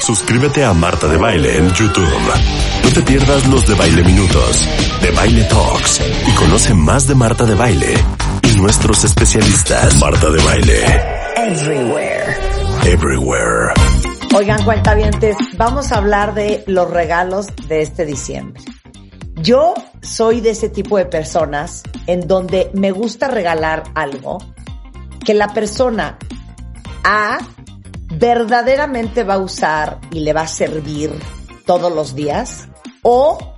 Suscríbete a Marta de Baile en YouTube. No te pierdas los de Baile Minutos, de Baile Talks y conoce más de Marta de Baile y nuestros especialistas. Marta de Baile. Everywhere. Everywhere. Oigan, cuentavientes, vamos a hablar de los regalos de este diciembre. Yo soy de ese tipo de personas en donde me gusta regalar algo que la persona A verdaderamente va a usar y le va a servir todos los días o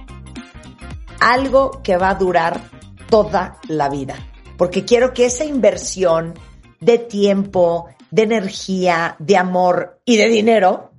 algo que va a durar toda la vida. Porque quiero que esa inversión de tiempo, de energía, de amor y de dinero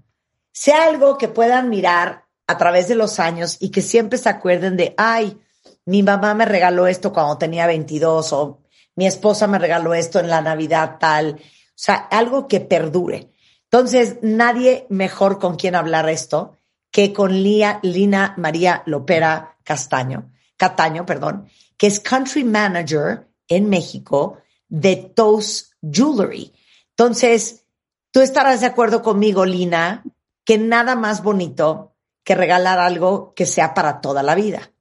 sea algo que puedan mirar a través de los años y que siempre se acuerden de, ay, mi mamá me regaló esto cuando tenía 22 o mi esposa me regaló esto en la Navidad tal. O sea, algo que perdure. Entonces, nadie mejor con quien hablar esto que con Lía, Lina María Lopera Castaño, Cataño, perdón, que es Country Manager en México de Toast Jewelry. Entonces, tú estarás de acuerdo conmigo, Lina, que nada más bonito que regalar algo que sea para toda la vida.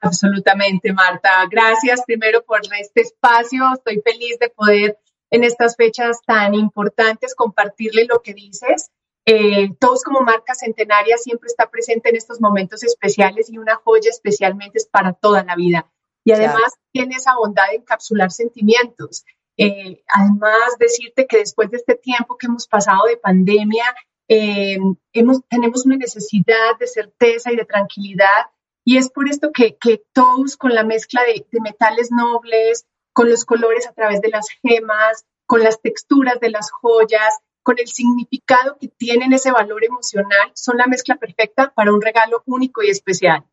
Absolutamente, Marta. Gracias primero por este espacio. Estoy feliz de poder en estas fechas tan importantes compartirle lo que dices. Eh, todos como marca centenaria siempre está presente en estos momentos especiales y una joya especialmente es para toda la vida. Y además tiene esa bondad de encapsular sentimientos. Eh, además, decirte que después de este tiempo que hemos pasado de pandemia, eh, hemos, tenemos una necesidad de certeza y de tranquilidad. Y es por esto que, que todos con la mezcla de, de metales nobles, con los colores a través de las gemas, con las texturas de las joyas, con el significado que tienen ese valor emocional, son la mezcla perfecta para un regalo único y especial.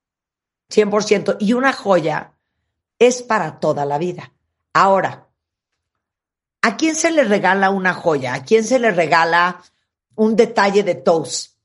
100%. Y una joya es para toda la vida. Ahora, ¿a quién se le regala una joya? ¿A quién se le regala un detalle de Toast?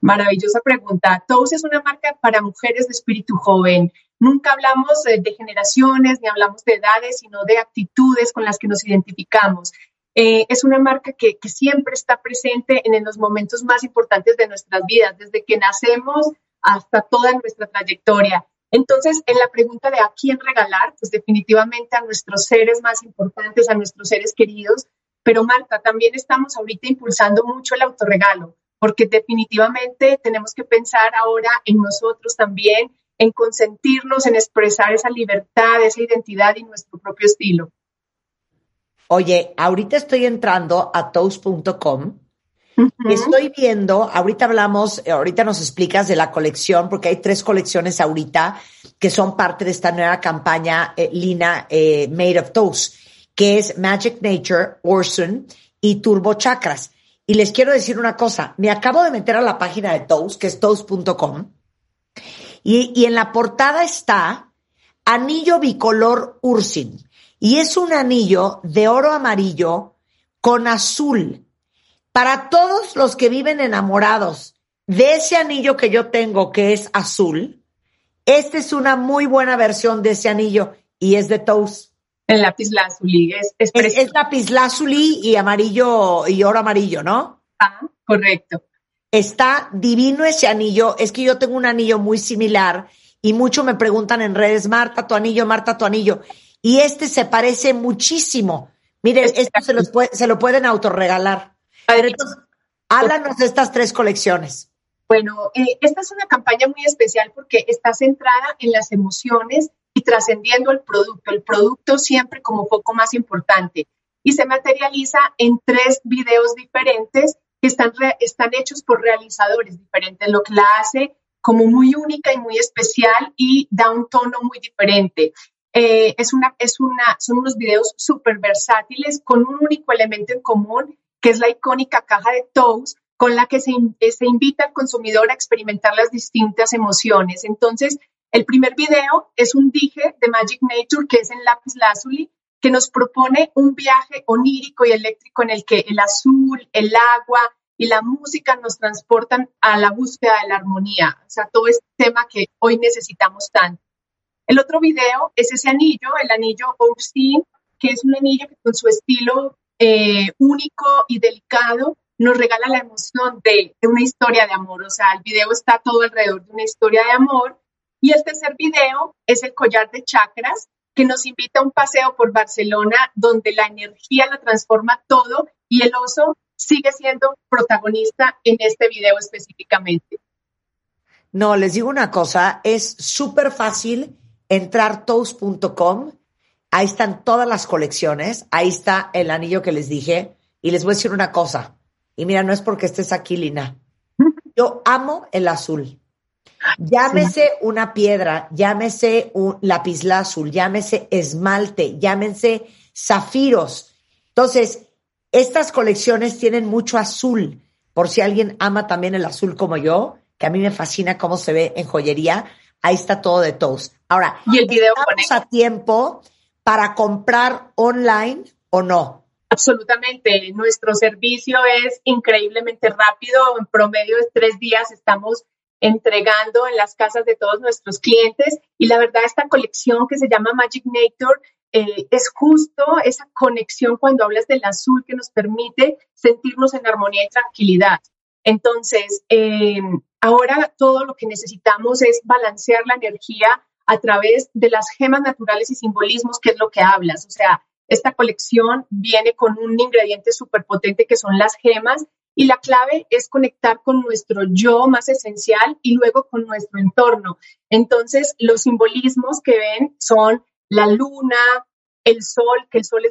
Maravillosa pregunta. Toast es una marca para mujeres de espíritu joven. Nunca hablamos de, generaciones ni hablamos de edades, sino de actitudes con las que nos identificamos. Eh, es una marca que, que, siempre está presente en, en los momentos más importantes de nuestras vidas, desde que nacemos hasta toda nuestra trayectoria. Entonces, en la pregunta de a quién regalar, pues definitivamente a nuestros seres más importantes, a nuestros seres queridos. Pero Marta, también estamos ahorita impulsando mucho el autorregalo porque definitivamente tenemos que pensar ahora en nosotros también, en consentirnos, en expresar esa libertad, esa identidad y nuestro propio estilo. Oye, ahorita estoy entrando a toast.com. Estoy viendo, ahorita hablamos, ahorita nos explicas de la colección, porque hay tres colecciones ahorita que son parte de esta nueva campaña eh, Lina eh, Made of Toast, que es Magic Nature, Orson y Turbo Chakras. Y les quiero decir una cosa, me acabo de meter a la página de Toast, que es toast.com, y, y en la portada está anillo bicolor Ursin. Y es un anillo de oro amarillo con azul. Para todos los que viven enamorados de ese anillo que yo tengo, que es azul, esta es una muy buena versión de ese anillo y es de Toast. El lápiz lazuli. Es, es, es, lápiz lazuli y amarillo y oro amarillo, ¿no? Ah, correcto. Está divino ese anillo. Es que yo tengo un anillo muy similar y mucho me preguntan en redes, Marta, tu anillo, Marta, tu anillo. Y este se parece muchísimo. Miren, esto se, los se lo pueden autorregalar. entonces, háblanos de estas tres colecciones. Bueno, eh, esta es una campaña muy especial porque está centrada en las emociones y trascendiendo el producto, el producto siempre como foco más importante. Y se materializa en tres videos diferentes que están, están hechos por realizadores diferentes, lo que la hace como muy única y muy especial y da un tono muy diferente. Eh, es una, es una, son unos videos súper versátiles con un único elemento en común, que es la icónica caja de Toast, con la que se, se invita al consumidor a experimentar las distintas emociones. Entonces, el primer video es un dije de Magic Nature, que es en lápiz lazuli, que nos propone un viaje onírico y eléctrico en el que el azul, el agua y la música nos transportan a la búsqueda de la armonía. O sea, todo este tema que hoy necesitamos tanto. El otro video es ese anillo, el anillo Obscene, que es un anillo que con su estilo eh, único y delicado nos regala la emoción de, de, una historia de amor. O sea, el video está todo alrededor de una historia de amor. Y el tercer video es el collar de chakras, que nos invita a un paseo por Barcelona donde la energía la transforma todo y el oso sigue siendo protagonista en este video específicamente. No, les digo una cosa, es súper fácil entrar toast.com, ahí están todas las colecciones, ahí está el anillo que les dije y les voy a decir una cosa, y mira, no es porque estés aquí, Lina, yo amo el azul. Llámese una piedra, llámese un lapislázuli, llámese esmalte, llámense zafiros. Entonces, estas colecciones tienen mucho azul. Por si alguien ama también el azul como yo, que a mí me fascina cómo se ve en joyería, ahí está todo de Toast. Ahora, ¿y el video ¿estamos a tiempo para comprar online o no? Absolutamente. Nuestro servicio es increíblemente rápido. En promedio de tres días estamos entregando en las casas de todos nuestros clientes. Y la verdad, esta colección que se llama Magic Nature eh, es justo esa conexión cuando hablas del azul que nos permite sentirnos en armonía y tranquilidad. Entonces, eh, ahora todo lo que necesitamos es balancear la energía a través de las gemas naturales y simbolismos, que es lo que hablas. O sea, esta colección viene con un ingrediente súper potente que son las gemas y la clave es conectar con nuestro yo más esencial y luego con nuestro entorno. Entonces, los simbolismos que ven son la luna, el sol, que el sol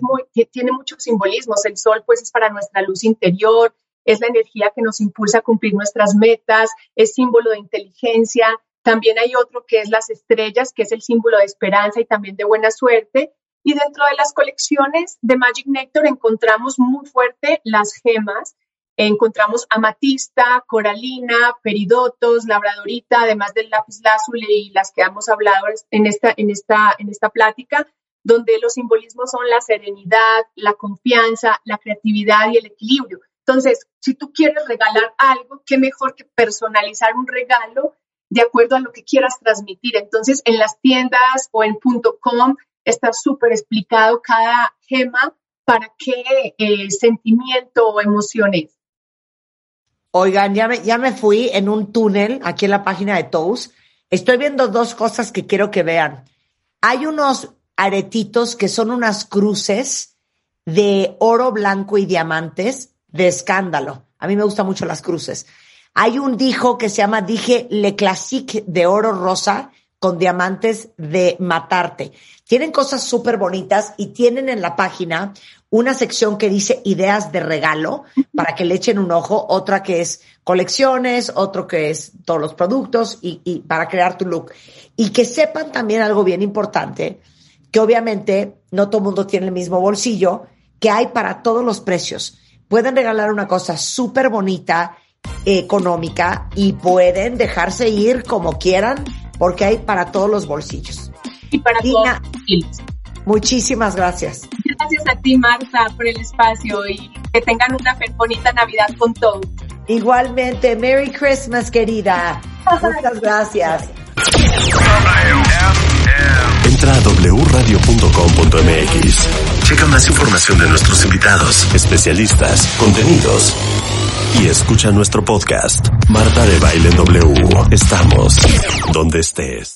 tiene muchos simbolismos. El sol, pues, es para nuestra luz interior, es la energía que nos impulsa a cumplir nuestras metas, es símbolo de inteligencia. También hay otro que es las estrellas, que es el símbolo de esperanza y también de buena suerte. Y dentro de las colecciones de Magic Nectar encontramos muy fuerte las gemas, encontramos amatista, coralina, peridotos, labradorita, además del lápiz lazuli y las que hemos hablado en esta, en esta, en esta plática, donde los simbolismos son la serenidad, la confianza, la creatividad y el equilibrio. Entonces, si tú quieres regalar algo, qué mejor que personalizar un regalo de acuerdo a lo que quieras transmitir. Entonces, en las tiendas o en .com está súper explicado cada gema para qué eh, sentimiento o emoción es. Oigan, ya me, ya me fui en un túnel aquí en la página de Toast. Estoy viendo dos cosas que quiero que vean. Hay unos aretitos que son unas cruces de oro blanco y diamantes de escándalo. A mí me gustan mucho las cruces. Hay un dijo que se llama Dije Le Classique de oro rosa con diamantes de matarte. Tienen cosas súper bonitas y tienen en la página una sección que dice ideas de regalo para que le echen un ojo, otra que es colecciones, otro que es todos los productos y, y para crear tu look. Y que sepan también algo bien importante, que obviamente no todo el mundo tiene el mismo bolsillo, que hay para todos los precios. Pueden regalar una cosa súper bonita, económica y pueden dejarse ir como quieran porque hay para todos los bolsillos. Y para Dina, todos Muchísimas gracias. Gracias a ti, Marta, por el espacio y que tengan una bonita Navidad con todos. Igualmente, Merry Christmas, querida. Muchas gracias. Entra a wradio.com.mx. Checa más información de nuestros invitados, especialistas, contenidos y escucha nuestro podcast. Marta de Baile W. Estamos donde estés.